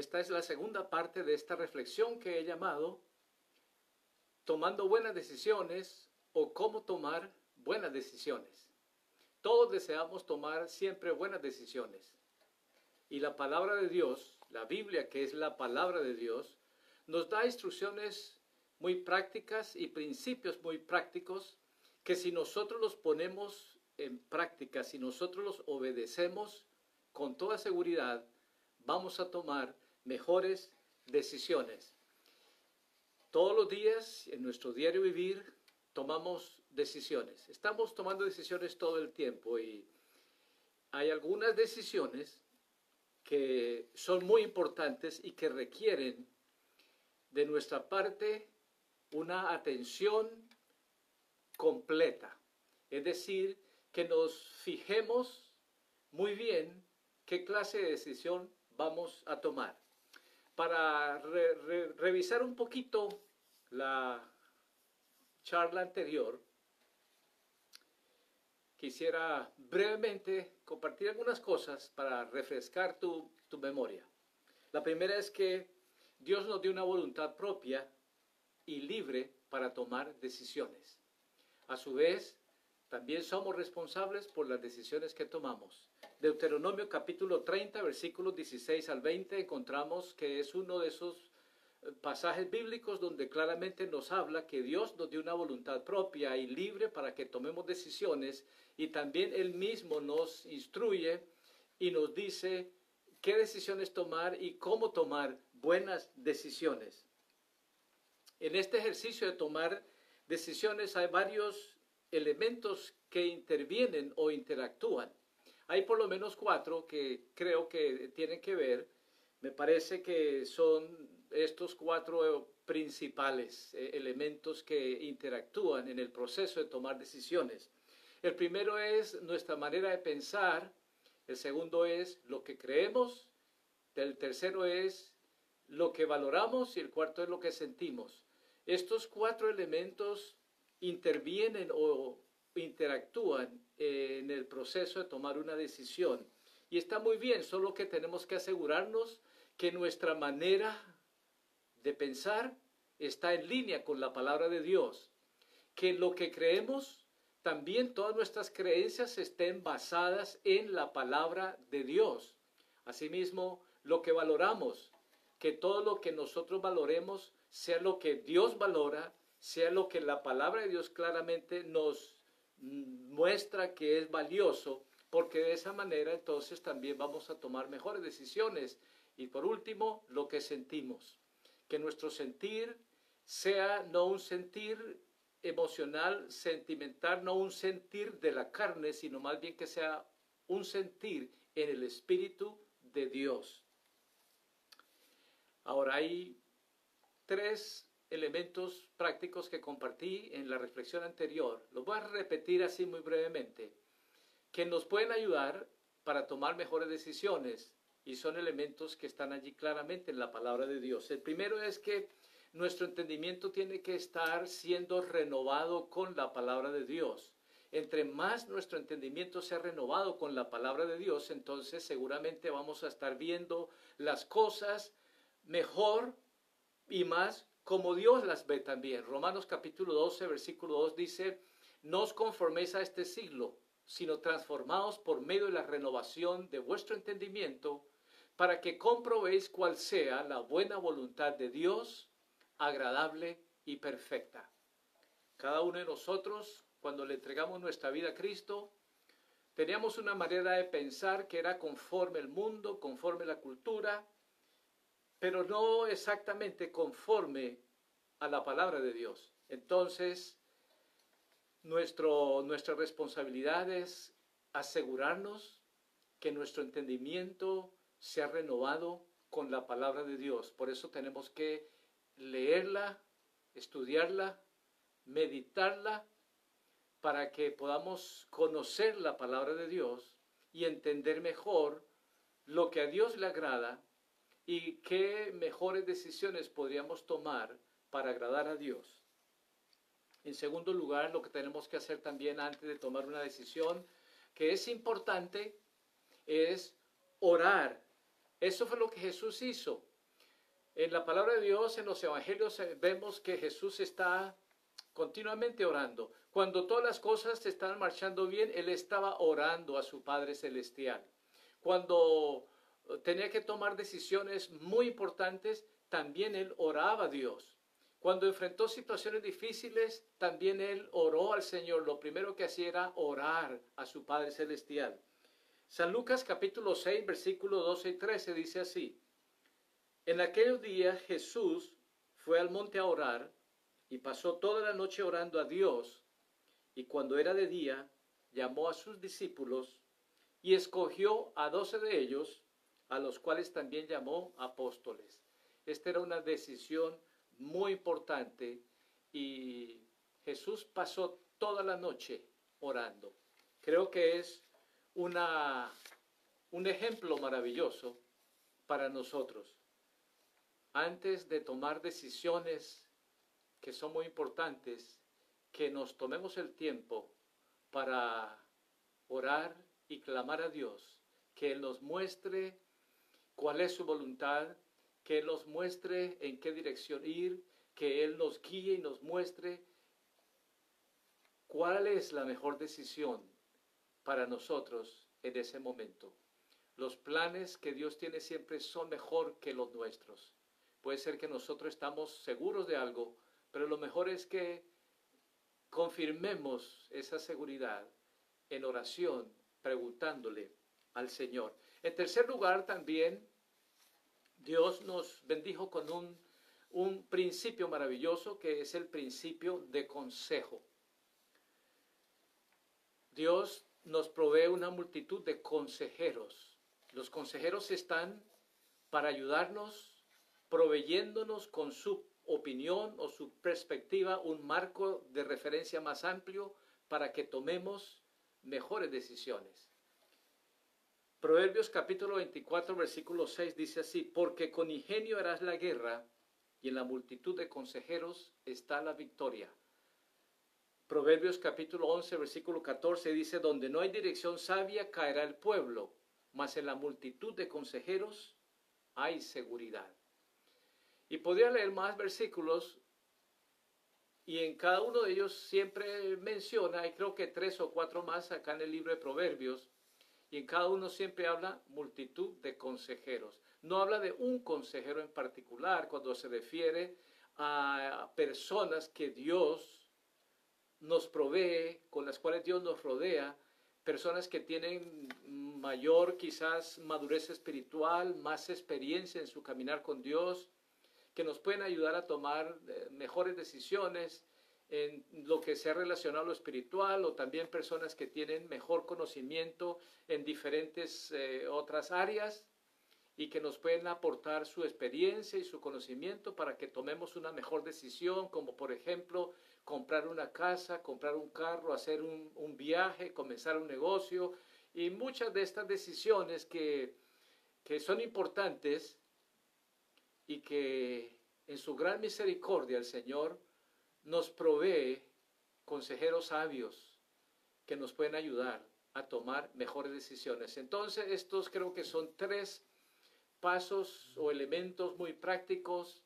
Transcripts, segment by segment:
esta es la segunda parte de esta reflexión que he llamado Tomando buenas decisiones o cómo tomar buenas decisiones. Todos deseamos tomar siempre buenas decisiones. Y la palabra de Dios, la Biblia que es la palabra de Dios, nos da instrucciones muy prácticas y principios muy prácticos que si nosotros los ponemos en práctica, si nosotros los obedecemos con toda seguridad, vamos a tomar mejores decisiones. Todos los días, en nuestro diario vivir, tomamos decisiones. Estamos tomando decisiones todo el tiempo y hay algunas decisiones que son muy importantes y que requieren de nuestra parte una atención completa. Es decir, que nos fijemos muy bien qué clase de decisión vamos a tomar. Para revisar un poquito la charla anterior, quisiera brevemente compartir algunas cosas para refrescar tu, tu memoria. La primera es que Dios nos dio una voluntad propia y libre para tomar decisiones. A su vez, también somos responsables por las decisiones que tomamos. Deuteronomio capítulo 30, versículos 16 al 20, encontramos que es uno de esos eh, pasajes bíblicos donde claramente nos habla que Dios nos dio una voluntad propia y libre para que tomemos decisiones y también Él mismo nos instruye y nos dice qué decisiones tomar y cómo tomar buenas decisiones. En este ejercicio de tomar decisiones hay varios elementos que intervienen o interactúan. Hay por lo menos cuatro que creo que tienen que ver. Me parece que son estos cuatro principales eh, elementos que interactúan en el proceso de tomar decisiones. El primero es nuestra manera de pensar, el segundo es lo que creemos, el tercero es lo que valoramos y el cuarto es lo que sentimos. Estos cuatro elementos intervienen o interactúan en el proceso de tomar una decisión. Y está muy bien, solo que tenemos que asegurarnos que nuestra manera de pensar está en línea con la palabra de Dios, que lo que creemos, también todas nuestras creencias estén basadas en la palabra de Dios. Asimismo, lo que valoramos, que todo lo que nosotros valoremos sea lo que Dios valora sea lo que la palabra de Dios claramente nos muestra que es valioso, porque de esa manera entonces también vamos a tomar mejores decisiones. Y por último, lo que sentimos, que nuestro sentir sea no un sentir emocional, sentimental, no un sentir de la carne, sino más bien que sea un sentir en el Espíritu de Dios. Ahora hay tres elementos prácticos que compartí en la reflexión anterior, los voy a repetir así muy brevemente, que nos pueden ayudar para tomar mejores decisiones y son elementos que están allí claramente en la palabra de Dios. El primero es que nuestro entendimiento tiene que estar siendo renovado con la palabra de Dios. Entre más nuestro entendimiento sea renovado con la palabra de Dios, entonces seguramente vamos a estar viendo las cosas mejor y más como Dios las ve también. Romanos capítulo 12, versículo 2 dice, no os conforméis a este siglo, sino transformaos por medio de la renovación de vuestro entendimiento, para que comprobéis cuál sea la buena voluntad de Dios, agradable y perfecta. Cada uno de nosotros, cuando le entregamos nuestra vida a Cristo, teníamos una manera de pensar que era conforme el mundo, conforme la cultura, pero no exactamente conforme a la palabra de Dios. Entonces, nuestro, nuestra responsabilidad es asegurarnos que nuestro entendimiento sea renovado con la palabra de Dios. Por eso tenemos que leerla, estudiarla, meditarla, para que podamos conocer la palabra de Dios y entender mejor lo que a Dios le agrada y qué mejores decisiones podríamos tomar para agradar a Dios. En segundo lugar, lo que tenemos que hacer también antes de tomar una decisión que es importante es orar. Eso fue lo que Jesús hizo. En la palabra de Dios, en los evangelios, eh, vemos que Jesús está continuamente orando. Cuando todas las cosas están marchando bien, Él estaba orando a su Padre Celestial. Cuando tenía que tomar decisiones muy importantes, también Él oraba a Dios. Cuando enfrentó situaciones difíciles, también Él oró al Señor. Lo primero que hacía era orar a su Padre Celestial. San Lucas capítulo 6, versículos 12 y 13 dice así. En aquel día Jesús fue al monte a orar y pasó toda la noche orando a Dios y cuando era de día llamó a sus discípulos y escogió a doce de ellos, a los cuales también llamó apóstoles. Esta era una decisión muy importante y Jesús pasó toda la noche orando. Creo que es una, un ejemplo maravilloso para nosotros. Antes de tomar decisiones que son muy importantes, que nos tomemos el tiempo para orar y clamar a Dios, que Él nos muestre cuál es su voluntad, que Él nos muestre en qué dirección ir, que Él nos guíe y nos muestre cuál es la mejor decisión para nosotros en ese momento. Los planes que Dios tiene siempre son mejor que los nuestros. Puede ser que nosotros estamos seguros de algo, pero lo mejor es que confirmemos esa seguridad en oración, preguntándole al Señor. En tercer lugar, también Dios nos bendijo con un, un principio maravilloso que es el principio de consejo. Dios nos provee una multitud de consejeros. Los consejeros están para ayudarnos, proveyéndonos con su opinión o su perspectiva un marco de referencia más amplio para que tomemos mejores decisiones. Proverbios capítulo 24, versículo 6 dice así, porque con ingenio harás la guerra y en la multitud de consejeros está la victoria. Proverbios capítulo 11, versículo 14 dice, donde no hay dirección sabia caerá el pueblo, mas en la multitud de consejeros hay seguridad. Y podría leer más versículos y en cada uno de ellos siempre menciona, y creo que tres o cuatro más acá en el libro de Proverbios, y en cada uno siempre habla multitud de consejeros. No habla de un consejero en particular cuando se refiere a personas que Dios nos provee, con las cuales Dios nos rodea, personas que tienen mayor quizás madurez espiritual, más experiencia en su caminar con Dios, que nos pueden ayudar a tomar eh, mejores decisiones en lo que sea relacionado a lo espiritual o también personas que tienen mejor conocimiento en diferentes eh, otras áreas y que nos pueden aportar su experiencia y su conocimiento para que tomemos una mejor decisión, como por ejemplo comprar una casa, comprar un carro, hacer un, un viaje, comenzar un negocio. Y muchas de estas decisiones que, que son importantes y que en su gran misericordia el Señor nos provee consejeros sabios que nos pueden ayudar a tomar mejores decisiones. Entonces, estos creo que son tres pasos o elementos muy prácticos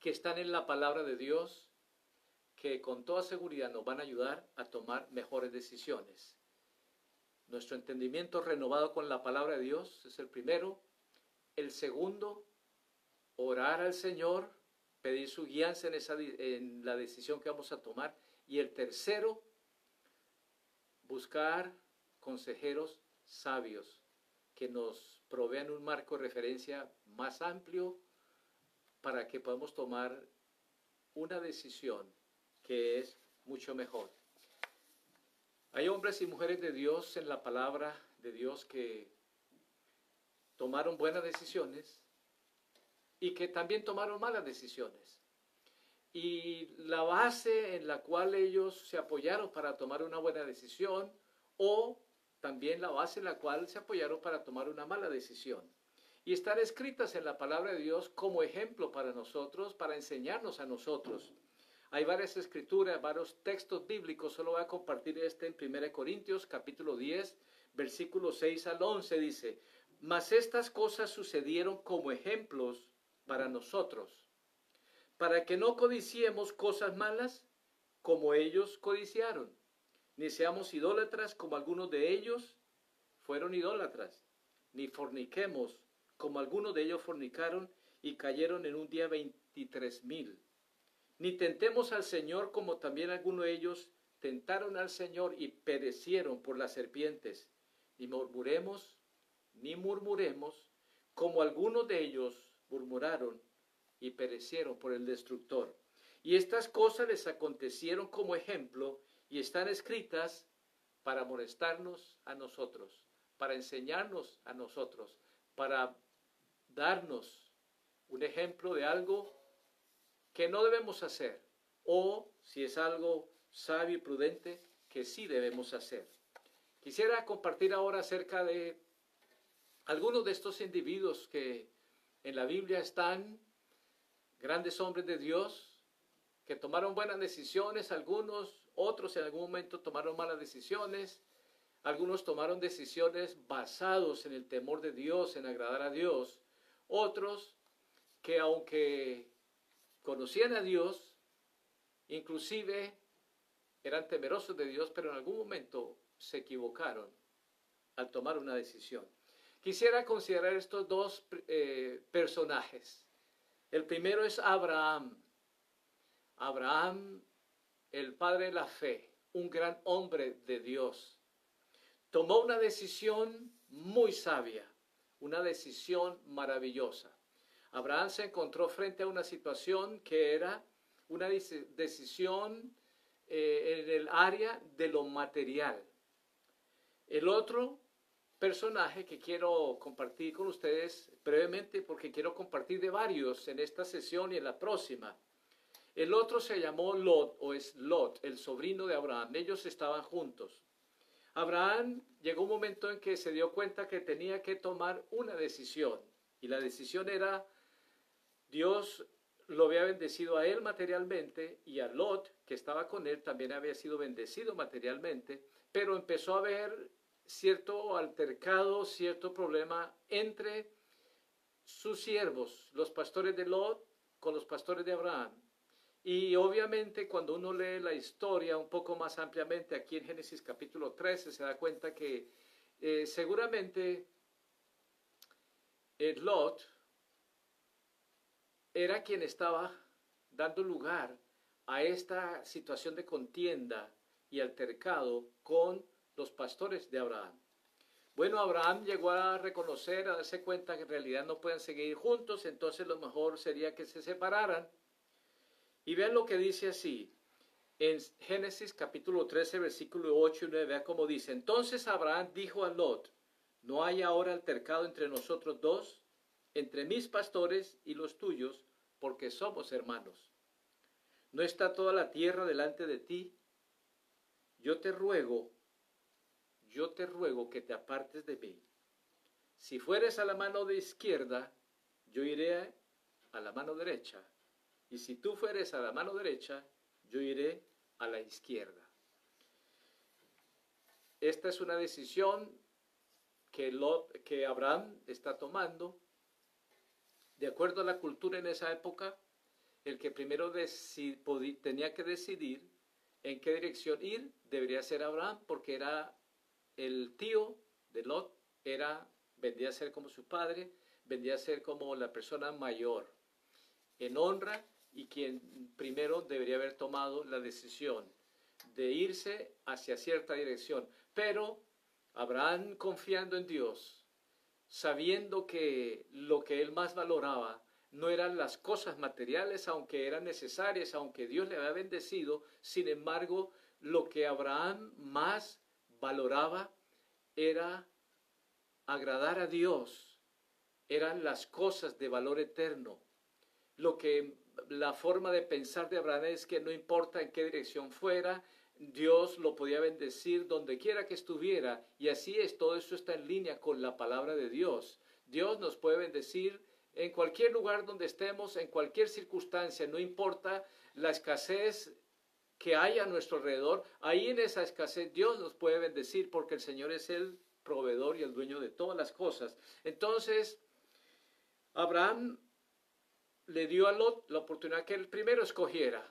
que están en la palabra de Dios que con toda seguridad nos van a ayudar a tomar mejores decisiones. Nuestro entendimiento renovado con la palabra de Dios es el primero. El segundo, orar al Señor, pedir su guianza en, esa, en la decisión que vamos a tomar. Y el tercero, buscar consejeros sabios que nos provean un marco de referencia más amplio para que podamos tomar una decisión que es mucho mejor. Hay hombres y mujeres de Dios en la palabra de Dios que tomaron buenas decisiones y que también tomaron malas decisiones. Y la base en la cual ellos se apoyaron para tomar una buena decisión o también la base en la cual se apoyaron para tomar una mala decisión. Y están escritas en la palabra de Dios como ejemplo para nosotros, para enseñarnos a nosotros. Hay varias escrituras, varios textos bíblicos, solo voy a compartir este en 1 Corintios capítulo 10, versículo 6 al 11, dice, mas estas cosas sucedieron como ejemplos para nosotros, para que no codiciemos cosas malas como ellos codiciaron, ni seamos idólatras como algunos de ellos fueron idólatras, ni forniquemos como algunos de ellos fornicaron y cayeron en un día veintitrés mil. Ni tentemos al Señor como también algunos de ellos tentaron al Señor y perecieron por las serpientes. Ni murmuremos, ni murmuremos, como algunos de ellos murmuraron y perecieron por el destructor. Y estas cosas les acontecieron como ejemplo y están escritas para molestarnos a nosotros, para enseñarnos a nosotros, para darnos un ejemplo de algo que no debemos hacer o si es algo sabio y prudente que sí debemos hacer. Quisiera compartir ahora acerca de algunos de estos individuos que en la Biblia están, grandes hombres de Dios, que tomaron buenas decisiones, algunos, otros en algún momento tomaron malas decisiones, algunos tomaron decisiones basados en el temor de Dios, en agradar a Dios, otros que aunque conocían a Dios, inclusive eran temerosos de Dios, pero en algún momento se equivocaron al tomar una decisión. Quisiera considerar estos dos eh, personajes. El primero es Abraham. Abraham, el padre de la fe, un gran hombre de Dios. Tomó una decisión muy sabia, una decisión maravillosa. Abraham se encontró frente a una situación que era una decisión eh, en el área de lo material. El otro personaje que quiero compartir con ustedes brevemente porque quiero compartir de varios en esta sesión y en la próxima. El otro se llamó Lot o es Lot, el sobrino de Abraham. Ellos estaban juntos. Abraham llegó un momento en que se dio cuenta que tenía que tomar una decisión y la decisión era Dios lo había bendecido a él materialmente y a Lot, que estaba con él, también había sido bendecido materialmente, pero empezó a ver cierto altercado, cierto problema entre sus siervos, los pastores de Lot, con los pastores de Abraham. Y obviamente cuando uno lee la historia un poco más ampliamente aquí en Génesis capítulo 13 se da cuenta que eh, seguramente el Lot era quien estaba dando lugar a esta situación de contienda y altercado con los pastores de Abraham. Bueno, Abraham llegó a reconocer, a darse cuenta que en realidad no pueden seguir juntos, entonces lo mejor sería que se separaran. Y vean lo que dice así, en Génesis capítulo 13, versículo 8 y 9, vean cómo dice, entonces Abraham dijo a Lot, no hay ahora altercado entre nosotros dos, entre mis pastores y los tuyos, porque somos hermanos. ¿No está toda la tierra delante de ti? Yo te ruego yo te ruego que te apartes de mí. Si fueres a la mano de izquierda, yo iré a la mano derecha. Y si tú fueres a la mano derecha, yo iré a la izquierda. Esta es una decisión que, que Abraham está tomando. De acuerdo a la cultura en esa época, el que primero tenía que decidir en qué dirección ir debería ser Abraham, porque era el tío de Lot era, vendría a ser como su padre, vendría a ser como la persona mayor en honra y quien primero debería haber tomado la decisión de irse hacia cierta dirección. Pero Abraham confiando en Dios, sabiendo que lo que él más valoraba no eran las cosas materiales, aunque eran necesarias, aunque Dios le había bendecido, sin embargo, lo que Abraham más valoraba era agradar a Dios, eran las cosas de valor eterno. Lo que la forma de pensar de Abraham es que no importa en qué dirección fuera, Dios lo podía bendecir donde quiera que estuviera. Y así es, todo eso está en línea con la palabra de Dios. Dios nos puede bendecir en cualquier lugar donde estemos, en cualquier circunstancia, no importa la escasez que hay a nuestro alrededor, ahí en esa escasez Dios nos puede bendecir porque el Señor es el proveedor y el dueño de todas las cosas. Entonces, Abraham le dio a Lot la oportunidad que él primero escogiera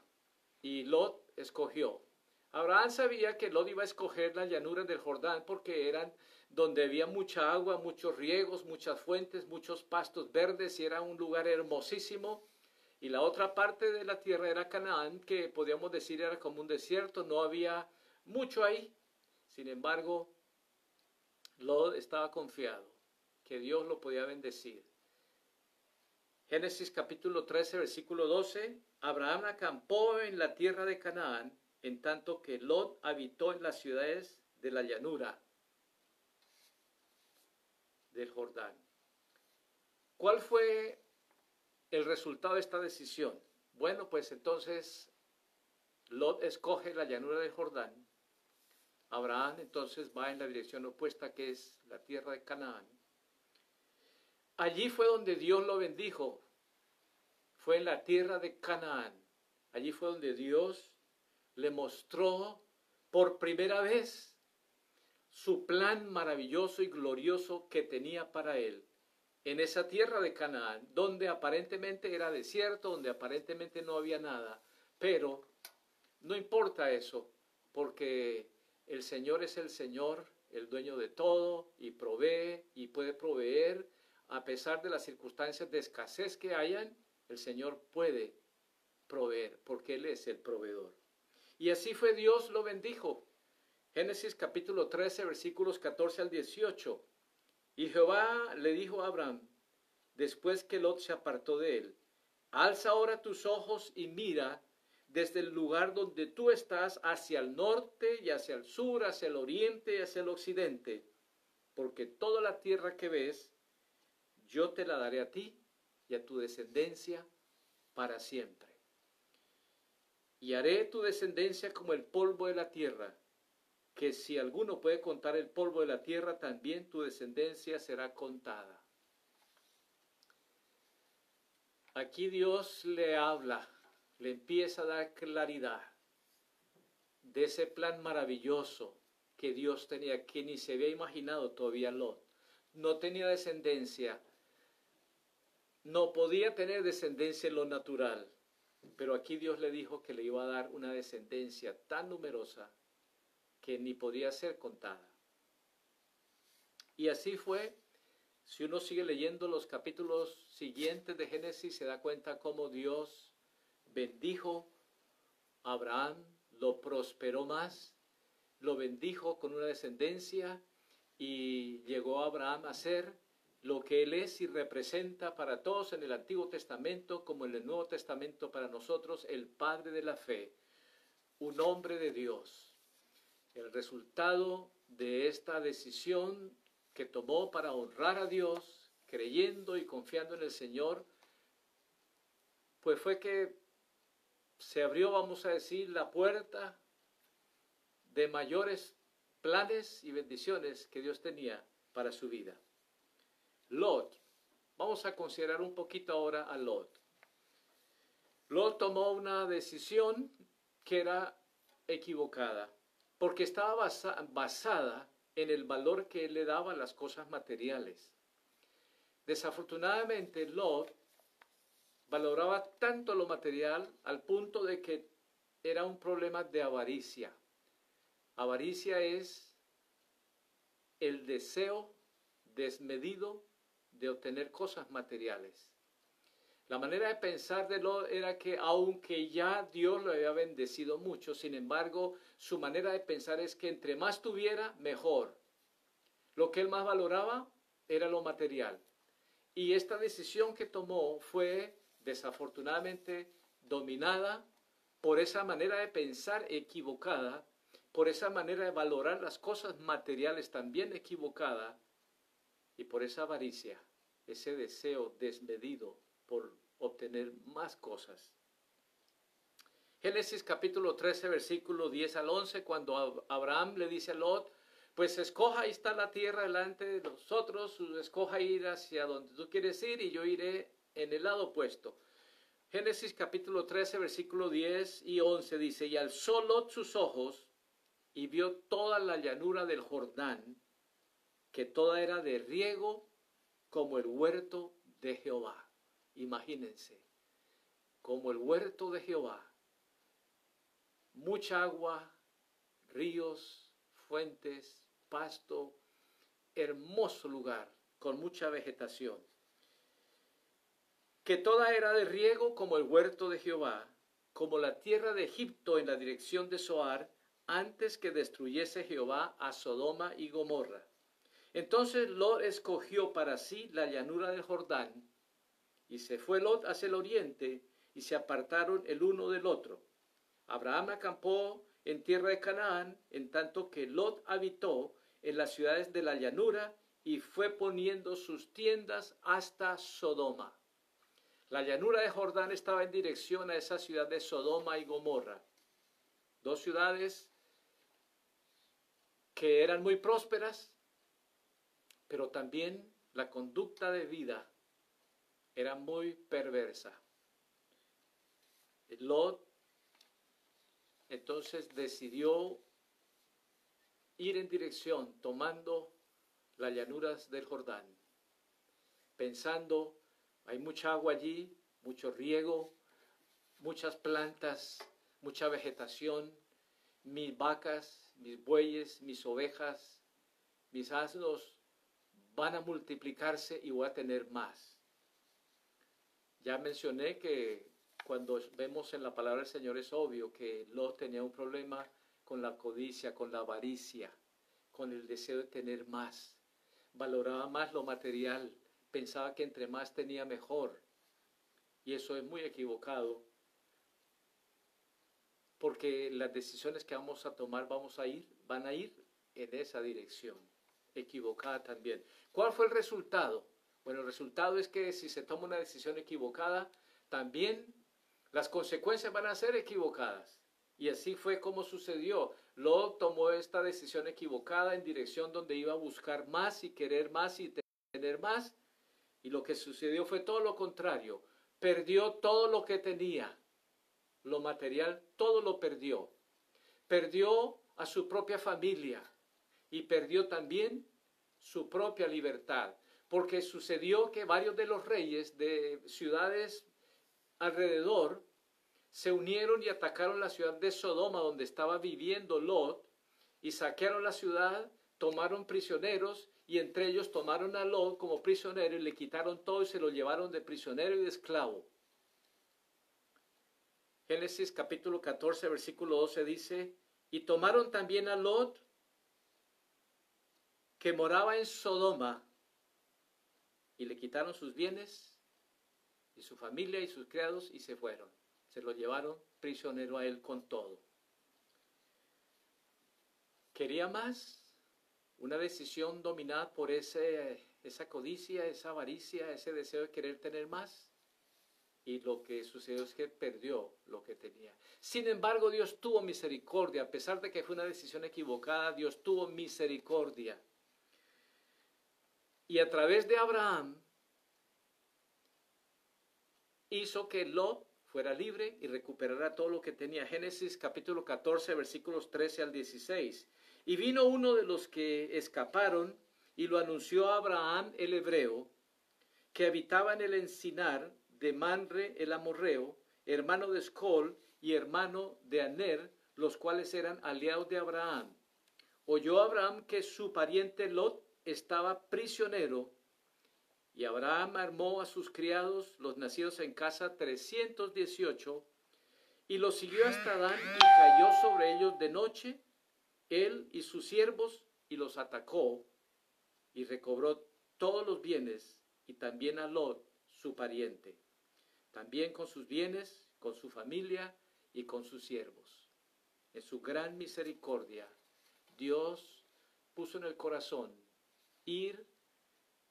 y Lot escogió. Abraham sabía que Lot iba a escoger las llanuras del Jordán porque eran donde había mucha agua, muchos riegos, muchas fuentes, muchos pastos verdes y era un lugar hermosísimo. Y la otra parte de la tierra era Canaán, que podríamos decir era como un desierto, no había mucho ahí. Sin embargo, Lot estaba confiado que Dios lo podía bendecir. Génesis capítulo 13, versículo 12. Abraham acampó en la tierra de Canaán, en tanto que Lot habitó en las ciudades de la llanura del Jordán. ¿Cuál fue el resultado de esta decisión? Bueno, pues entonces Lot escoge la llanura del Jordán. Abraham entonces va en la dirección opuesta que es la tierra de Canaán. Allí fue donde Dios lo bendijo. Fue en la tierra de Canaán. Allí fue donde Dios le mostró por primera vez su plan maravilloso y glorioso que tenía para él en esa tierra de Canaán, donde aparentemente era desierto, donde aparentemente no había nada, pero no importa eso, porque el Señor es el Señor, el dueño de todo, y provee y puede proveer, a pesar de las circunstancias de escasez que hayan, el Señor puede proveer, porque Él es el proveedor. Y así fue Dios lo bendijo. Génesis capítulo 13, versículos 14 al 18. Y Jehová le dijo a Abraham, después que Lot se apartó de él, alza ahora tus ojos y mira desde el lugar donde tú estás hacia el norte y hacia el sur, hacia el oriente y hacia el occidente, porque toda la tierra que ves, yo te la daré a ti y a tu descendencia para siempre. Y haré tu descendencia como el polvo de la tierra que si alguno puede contar el polvo de la tierra, también tu descendencia será contada. Aquí Dios le habla, le empieza a dar claridad de ese plan maravilloso que Dios tenía, que ni se había imaginado todavía Lot. No tenía descendencia, no podía tener descendencia en lo natural, pero aquí Dios le dijo que le iba a dar una descendencia tan numerosa que ni podía ser contada. Y así fue, si uno sigue leyendo los capítulos siguientes de Génesis, se da cuenta cómo Dios bendijo a Abraham, lo prosperó más, lo bendijo con una descendencia y llegó Abraham a ser lo que él es y representa para todos en el Antiguo Testamento como en el Nuevo Testamento para nosotros, el Padre de la fe, un hombre de Dios el resultado de esta decisión que tomó para honrar a Dios, creyendo y confiando en el Señor, pues fue que se abrió, vamos a decir, la puerta de mayores planes y bendiciones que Dios tenía para su vida. Lot, vamos a considerar un poquito ahora a Lot. Lot tomó una decisión que era equivocada porque estaba basada en el valor que él le daba a las cosas materiales. Desafortunadamente, Lot valoraba tanto lo material al punto de que era un problema de avaricia. Avaricia es el deseo desmedido de obtener cosas materiales. La manera de pensar de Lot era que aunque ya Dios lo había bendecido mucho, sin embargo, su manera de pensar es que entre más tuviera, mejor. Lo que él más valoraba era lo material. Y esta decisión que tomó fue desafortunadamente dominada por esa manera de pensar equivocada, por esa manera de valorar las cosas materiales también equivocada y por esa avaricia, ese deseo desmedido por obtener más cosas. Génesis capítulo 13, versículo 10 al 11, cuando Abraham le dice a Lot, pues escoja, está la tierra delante de nosotros, escoja ir hacia donde tú quieres ir y yo iré en el lado opuesto. Génesis capítulo 13, versículo 10 y 11 dice, y alzó Lot sus ojos y vio toda la llanura del Jordán, que toda era de riego como el huerto de Jehová. Imagínense, como el huerto de Jehová. Mucha agua, ríos, fuentes, pasto, hermoso lugar con mucha vegetación. Que toda era de riego como el huerto de Jehová, como la tierra de Egipto en la dirección de Soar, antes que destruyese Jehová a Sodoma y Gomorra. Entonces Lot escogió para sí la llanura del Jordán, y se fue Lot hacia el oriente, y se apartaron el uno del otro. Abraham acampó en tierra de Canaán, en tanto que Lot habitó en las ciudades de la llanura y fue poniendo sus tiendas hasta Sodoma. La llanura de Jordán estaba en dirección a esa ciudad de Sodoma y Gomorra, dos ciudades que eran muy prósperas, pero también la conducta de vida era muy perversa. Lot entonces decidió ir en dirección tomando las llanuras del Jordán, pensando, hay mucha agua allí, mucho riego, muchas plantas, mucha vegetación, mis vacas, mis bueyes, mis ovejas, mis asnos van a multiplicarse y voy a tener más. Ya mencioné que cuando vemos en la palabra del Señor es obvio que Lot tenía un problema con la codicia, con la avaricia, con el deseo de tener más. Valoraba más lo material, pensaba que entre más tenía mejor. Y eso es muy equivocado, porque las decisiones que vamos a tomar vamos a ir, van a ir en esa dirección, equivocada también. ¿Cuál fue el resultado? Bueno, el resultado es que si se toma una decisión equivocada, también las consecuencias van a ser equivocadas. Y así fue como sucedió. Lot tomó esta decisión equivocada en dirección donde iba a buscar más y querer más y tener más. Y lo que sucedió fue todo lo contrario. Perdió todo lo que tenía. Lo material, todo lo perdió. Perdió a su propia familia y perdió también su propia libertad. Porque sucedió que varios de los reyes de ciudades alrededor se unieron y atacaron la ciudad de Sodoma donde estaba viviendo Lot y saquearon la ciudad, tomaron prisioneros y entre ellos tomaron a Lot como prisionero y le quitaron todo y se lo llevaron de prisionero y de esclavo. Génesis capítulo 14 versículo 12 dice, y tomaron también a Lot que moraba en Sodoma y le quitaron sus bienes y su familia y sus criados y se fueron. Se lo llevaron prisionero a él con todo. ¿Quería más? Una decisión dominada por ese, esa codicia, esa avaricia, ese deseo de querer tener más. Y lo que sucedió es que perdió lo que tenía. Sin embargo, Dios tuvo misericordia. A pesar de que fue una decisión equivocada, Dios tuvo misericordia. Y a través de Abraham, hizo que Lot fuera libre y recuperara todo lo que tenía. Génesis capítulo 14, versículos 13 al 16. Y vino uno de los que escaparon y lo anunció a Abraham el hebreo, que habitaba en el encinar de Manre el amorreo, hermano de Escol y hermano de Aner, los cuales eran aliados de Abraham. Oyó Abraham que su pariente Lot estaba prisionero y Abraham armó a sus criados, los nacidos en casa, 318, y los siguió hasta Dan y cayó sobre ellos de noche, él y sus siervos, y los atacó, y recobró todos los bienes, y también a Lot, su pariente, también con sus bienes, con su familia y con sus siervos. En su gran misericordia, Dios puso en el corazón ir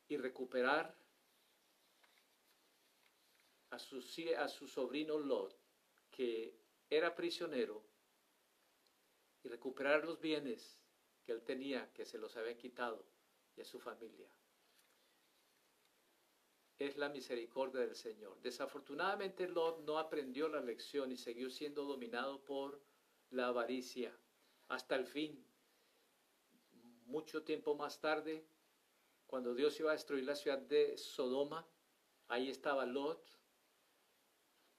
y recuperar a su, sobrino Lot, que era prisionero, y recuperar los bienes que él tenía, que se los había quitado, y a su familia. Es la misericordia del Señor. Desafortunadamente Lot no aprendió la lección y siguió siendo dominado por la avaricia hasta el fin. Mucho tiempo más tarde, cuando Dios iba a destruir la ciudad de Sodoma, ahí estaba Lot.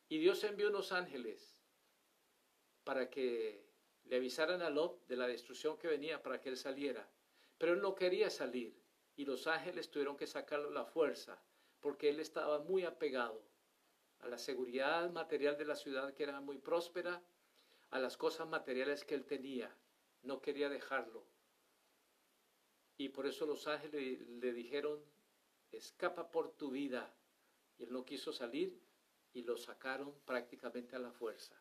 Y Dios envió unos ángeles para que le avisaran a Lot de la destrucción que venía para que él saliera. Pero él no quería salir y los ángeles tuvieron que sacarlo a la fuerza porque él estaba muy apegado a la seguridad material de la ciudad que era muy próspera, a las cosas materiales que él tenía. No quería dejarlo. Y por eso los ángeles le dijeron, escapa por tu vida. Y él no quiso salir y lo sacaron prácticamente a la fuerza.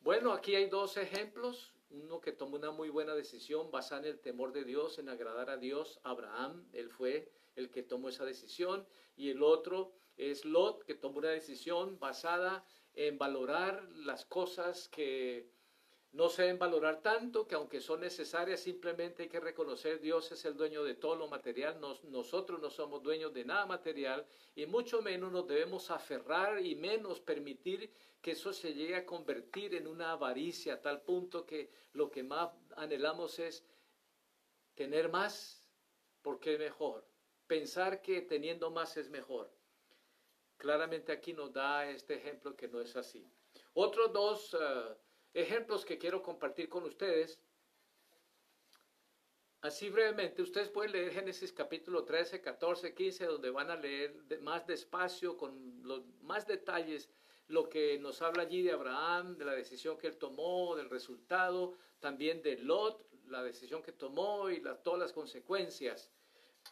Bueno, aquí hay dos ejemplos. Uno que tomó una muy buena decisión basada en el temor de Dios, en agradar a Dios, Abraham, él fue el que tomó esa decisión. Y el otro es Lot, que tomó una decisión basada en valorar las cosas que no se deben valorar tanto, que aunque son necesarias, simplemente hay que reconocer Dios es el dueño de todo lo material, nosotros no somos dueños de nada material y mucho menos nos debemos aferrar y menos permitir que eso se llegue a convertir en una avaricia a tal punto que lo que más anhelamos es tener más porque es mejor, pensar que teniendo más es mejor. Claramente aquí nos da este ejemplo que no es así. Otros dos... Eh, ejemplos que quiero compartir con ustedes. Así brevemente, ustedes pueden leer Génesis capítulo 13, 14, 15, donde van a leer más despacio, con los más detalles, lo que nos habla allí de Abraham, de la decisión que él tomó, del resultado, también de Lot, la decisión que tomó y todas las consecuencias.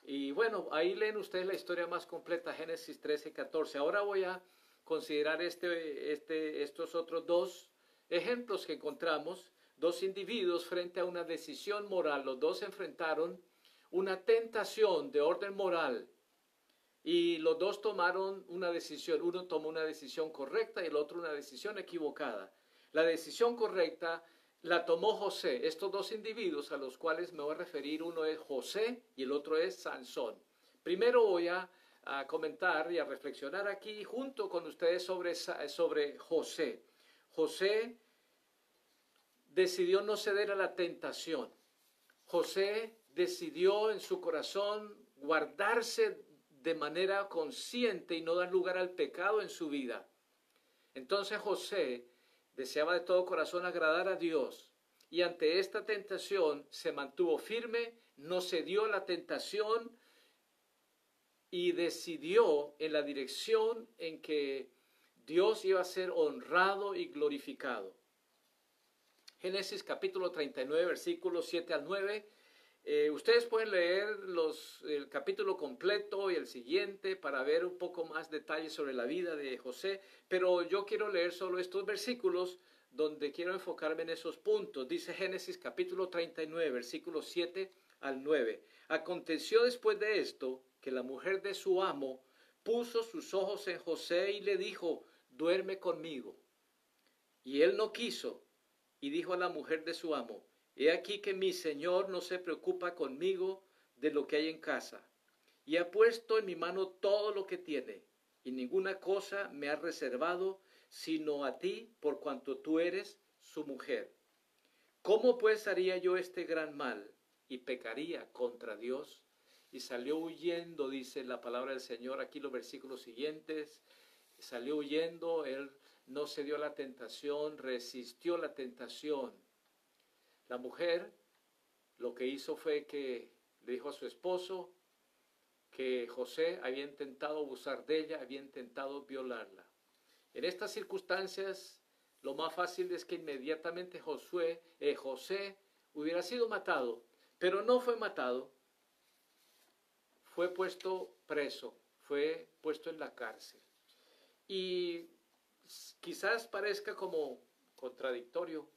Y bueno, ahí leen ustedes la historia más completa, Génesis 13, 14. Ahora voy a considerar este, este, estos otros dos ejemplos que encontramos, dos individuos frente a una decisión moral, los dos enfrentaron una tentación de orden moral y los dos tomaron una decisión, uno tomó una decisión correcta y el otro una decisión equivocada. La decisión correcta la tomó José, estos dos individuos a los cuales me voy a referir, uno es José y el otro es Sansón. Primero voy a, comentar y a reflexionar aquí junto con ustedes sobre, sobre José. José decidió no ceder a la tentación. José decidió en su corazón guardarse de manera consciente y no dar lugar al pecado en su vida. Entonces José deseaba de todo corazón agradar a Dios y ante esta tentación se mantuvo firme, no cedió a la tentación y decidió en la dirección en que Dios iba a ser honrado y glorificado. Génesis capítulo 39, versículos 7 al 9. Eh, ustedes pueden leer los, el capítulo completo y el siguiente para ver un poco más detalles sobre la vida de José, pero yo quiero leer solo estos versículos donde quiero enfocarme en esos puntos. Dice Génesis capítulo 39, versículos 7 al 9. Aconteció después de esto que la mujer de su amo puso sus ojos en José y le dijo, duerme conmigo. Y él no quiso, y dijo a la mujer de su amo, He aquí que mi señor no se preocupa conmigo de lo que hay en casa, y ha puesto en mi mano todo lo que tiene, y ninguna cosa me ha reservado, sino a ti, por cuanto tú eres su mujer. ¿Cómo pues haría yo este gran mal y pecaría contra Dios? Y salió huyendo, dice la palabra del Señor, aquí los versículos siguientes, salió huyendo, él no se dio la tentación, resistió la tentación. La mujer lo que hizo fue que le dijo a su esposo que José había intentado abusar de ella, había intentado violarla. En estas circunstancias, lo más fácil es que inmediatamente Josué, eh, José hubiera sido matado, pero no fue matado, fue puesto preso, fue puesto en la cárcel. Y quizás parezca como contradictorio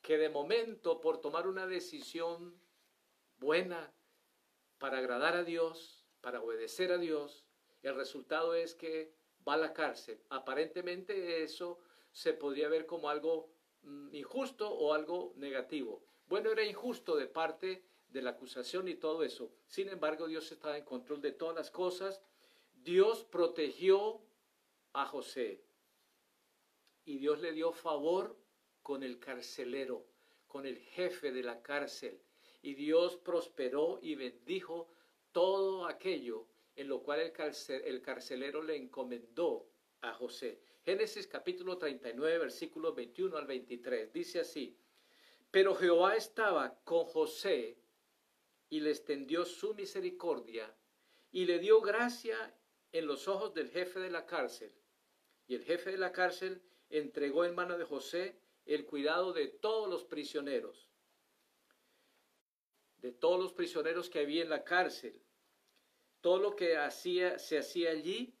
que de momento por tomar una decisión buena para agradar a Dios, para obedecer a Dios, el resultado es que va a la cárcel. Aparentemente eso se podría ver como algo mm, injusto o algo negativo. Bueno, era injusto de parte de la acusación y todo eso. Sin embargo, Dios estaba en control de todas las cosas. Dios protegió a José. Y Dios le dio favor con el carcelero, con el jefe de la cárcel. Y Dios prosperó y bendijo todo aquello en lo cual el, carcelero le encomendó a José. Génesis capítulo 39, versículos 21 al 23. Dice así, pero Jehová estaba con José y le extendió su misericordia y le dio gracia en los ojos del jefe de la cárcel. Y el jefe de la cárcel entregó en mano de José el cuidado de todos los prisioneros, de todos los prisioneros que había en la cárcel. Todo lo que hacía, se hacía allí,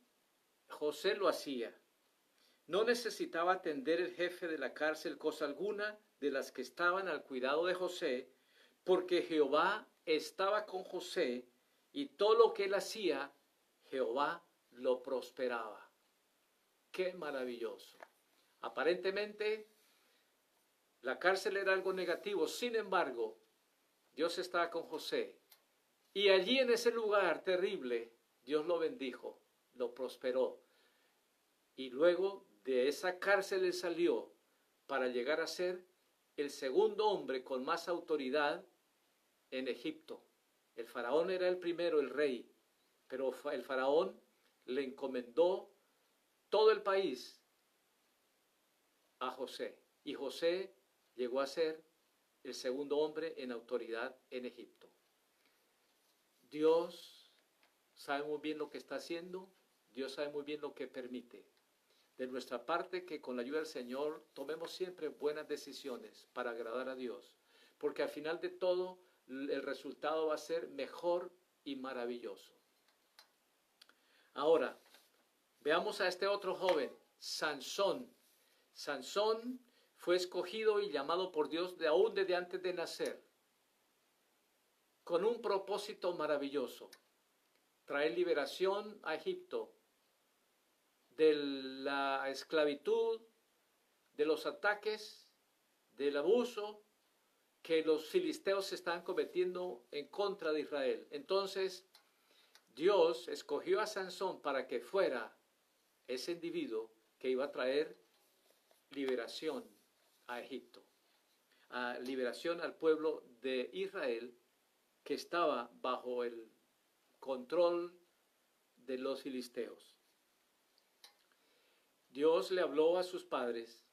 José lo hacía. No necesitaba atender el jefe de la cárcel cosa alguna de las que estaban al cuidado de José, porque Jehová estaba con José y todo lo que él hacía, Jehová lo prosperaba. Qué maravilloso. Aparentemente, la cárcel era algo negativo, sin embargo, Dios estaba con José. Y allí en ese lugar terrible, Dios lo bendijo, lo prosperó. Y luego de esa cárcel él salió para llegar a ser el segundo hombre con más autoridad en Egipto. El faraón era el primero, el rey, pero el faraón le encomendó todo el país a José. Y José llegó a ser el segundo hombre en autoridad en Egipto. Dios sabe muy bien lo que está haciendo, Dios sabe muy bien lo que permite de nuestra parte que con la ayuda del Señor tomemos siempre buenas decisiones para agradar a Dios, porque al final de todo el resultado va a ser mejor y maravilloso. Ahora, veamos a este otro joven, Sansón. Sansón fue escogido y llamado por Dios de aún desde antes de nacer, con un propósito maravilloso, traer liberación a Egipto de la esclavitud, de los ataques, del abuso que los filisteos están cometiendo en contra de Israel. Entonces, Dios escogió a Sansón para que fuera ese individuo que iba a traer liberación a Egipto, a liberación al pueblo de Israel que estaba bajo el control de los filisteos. Dios le habló a sus padres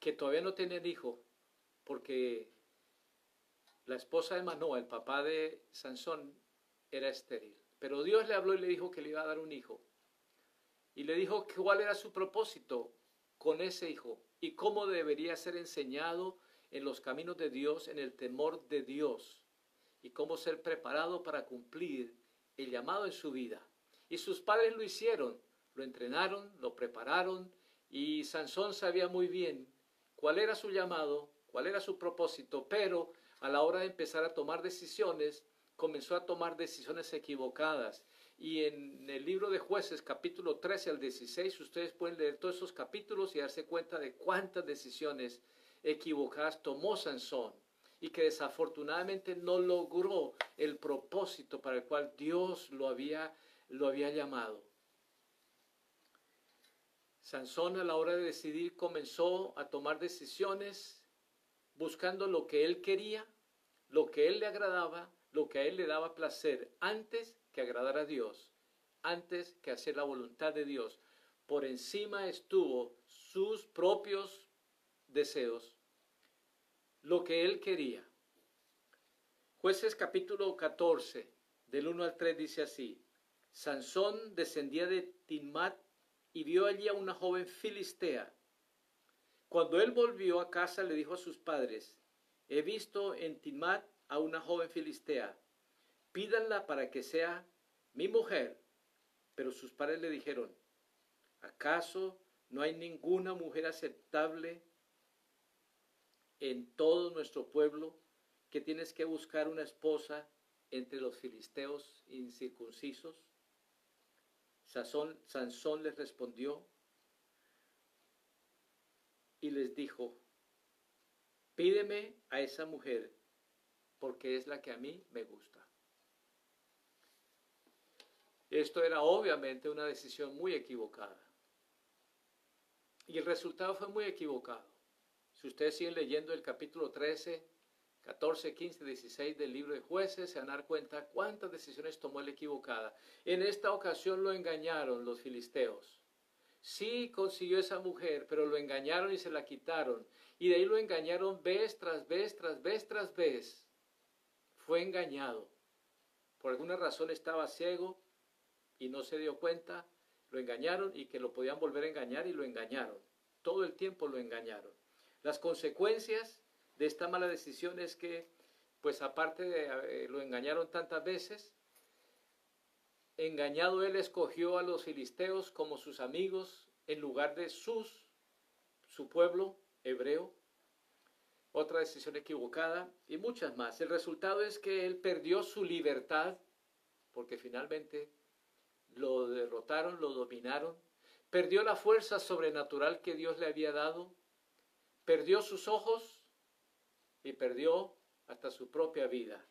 que todavía no tenían hijo porque la esposa de Manoa, el papá de Sansón, era estéril. Pero Dios le habló y le dijo que le iba a dar un hijo. Y le dijo cuál era su propósito con ese hijo y cómo debería ser enseñado en los caminos de Dios, en el temor de Dios, y cómo ser preparado para cumplir el llamado en su vida. Y sus padres lo hicieron lo entrenaron, lo prepararon y Sansón sabía muy bien cuál era su llamado, cuál era su propósito, pero a la hora de empezar a tomar decisiones, comenzó a tomar decisiones equivocadas. Y en el libro de jueces, capítulo 13 al 16, ustedes pueden leer todos esos capítulos y darse cuenta de cuántas decisiones equivocadas tomó Sansón y que desafortunadamente no logró el propósito para el cual Dios lo había, lo había llamado. Sansón a la hora de decidir comenzó a tomar decisiones buscando lo que él quería, lo que él le agradaba, lo que a él le daba placer, antes que agradar a Dios, antes que hacer la voluntad de Dios. Por encima estuvo sus propios deseos, lo que él quería. Jueces capítulo 14, del 1 al 3 dice así, Sansón descendía de Timmat y vio allí a una joven filistea. Cuando él volvió a casa le dijo a sus padres, he visto en Timat a una joven filistea, pídanla para que sea mi mujer. Pero sus padres le dijeron, ¿acaso no hay ninguna mujer aceptable en todo nuestro pueblo que tienes que buscar una esposa entre los filisteos incircuncisos? Sansón, les respondió y les dijo, pídeme a esa mujer porque es la que a mí me gusta. Esto era obviamente una decisión muy equivocada. Y el resultado fue muy equivocado. Si ustedes siguen leyendo el capítulo 13, 14, 15, 16 del libro de jueces, se van a dar cuenta cuántas decisiones tomó él equivocada. En esta ocasión lo engañaron los filisteos. Sí consiguió esa mujer, pero lo engañaron y se la quitaron. Y de ahí lo engañaron vez tras vez, tras vez, tras vez. Fue engañado. Por alguna razón estaba ciego y no se dio cuenta. Lo engañaron y que lo podían volver a engañar y lo engañaron. Todo el tiempo lo engañaron. Las consecuencias de esta mala decisión es que, pues aparte de eh, lo engañaron tantas veces, engañado él escogió a los filisteos como sus amigos en lugar de sus, su pueblo hebreo. Otra decisión equivocada y muchas más. El resultado es que él perdió su libertad porque finalmente lo derrotaron, lo dominaron, perdió la fuerza sobrenatural que Dios le había dado, perdió sus ojos y perdió hasta su propia vida.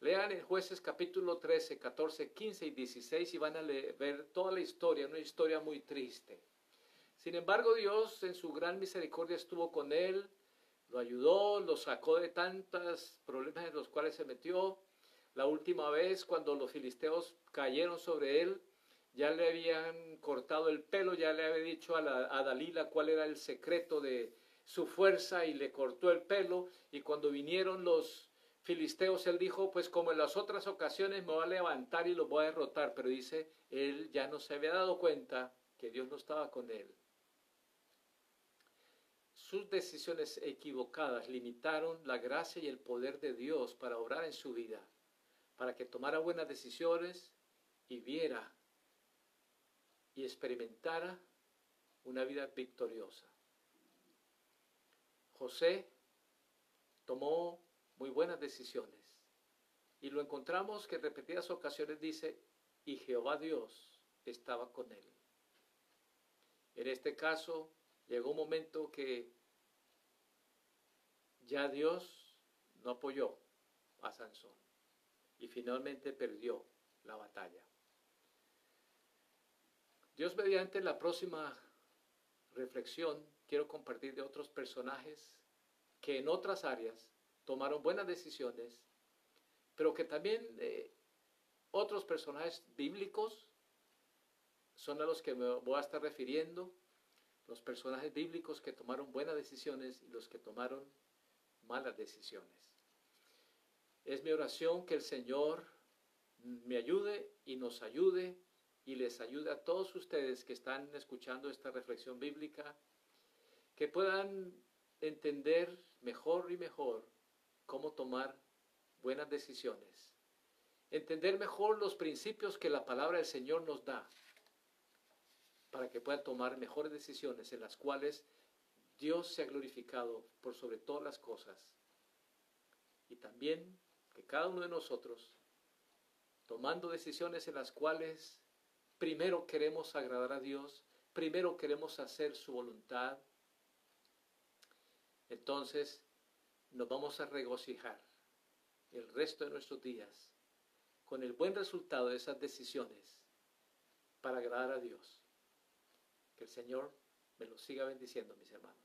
Lean en jueces capítulo 13, 14, 15 y 16 y van a ver toda la historia, una historia muy triste. Sin embargo, Dios en su gran misericordia estuvo con él, lo ayudó, lo sacó de tantos problemas en los cuales se metió. La última vez cuando los filisteos cayeron sobre él, ya le habían cortado el pelo, ya le había dicho a, Dalila cuál era el secreto de su fuerza y le cortó el pelo. Y cuando vinieron los filisteos, él dijo, pues como en las otras ocasiones me voy a levantar y los voy a derrotar. Pero dice, él ya no se había dado cuenta que Dios no estaba con él. Sus decisiones equivocadas limitaron la gracia y el poder de Dios para obrar en su vida, para que tomara buenas decisiones y viera y experimentara una vida victoriosa. José tomó muy buenas decisiones y lo encontramos que en repetidas ocasiones dice, y Jehová Dios estaba con él. En este caso llegó un momento que ya Dios no apoyó a Sansón y finalmente perdió la batalla. Dios mediante la próxima reflexión quiero compartir de otros personajes que en otras áreas tomaron buenas decisiones, pero que también eh, otros personajes bíblicos son a los que me voy a estar refiriendo, los personajes bíblicos que tomaron buenas decisiones y los que tomaron malas decisiones. Es mi oración que el Señor me ayude y nos ayude y les ayude a todos ustedes que están escuchando esta reflexión bíblica, que puedan entender mejor y mejor cómo tomar buenas decisiones, entender mejor los principios que la palabra del Señor nos da, para que puedan tomar mejores decisiones en las cuales Dios sea glorificado por sobre todas las cosas. Y también que cada uno de nosotros, tomando decisiones en las cuales primero queremos agradar a Dios, primero queremos hacer su voluntad, entonces nos vamos a regocijar el resto de nuestros días con el buen resultado de esas decisiones para agradar a Dios. Que el Señor me lo siga bendiciendo, mis hermanos.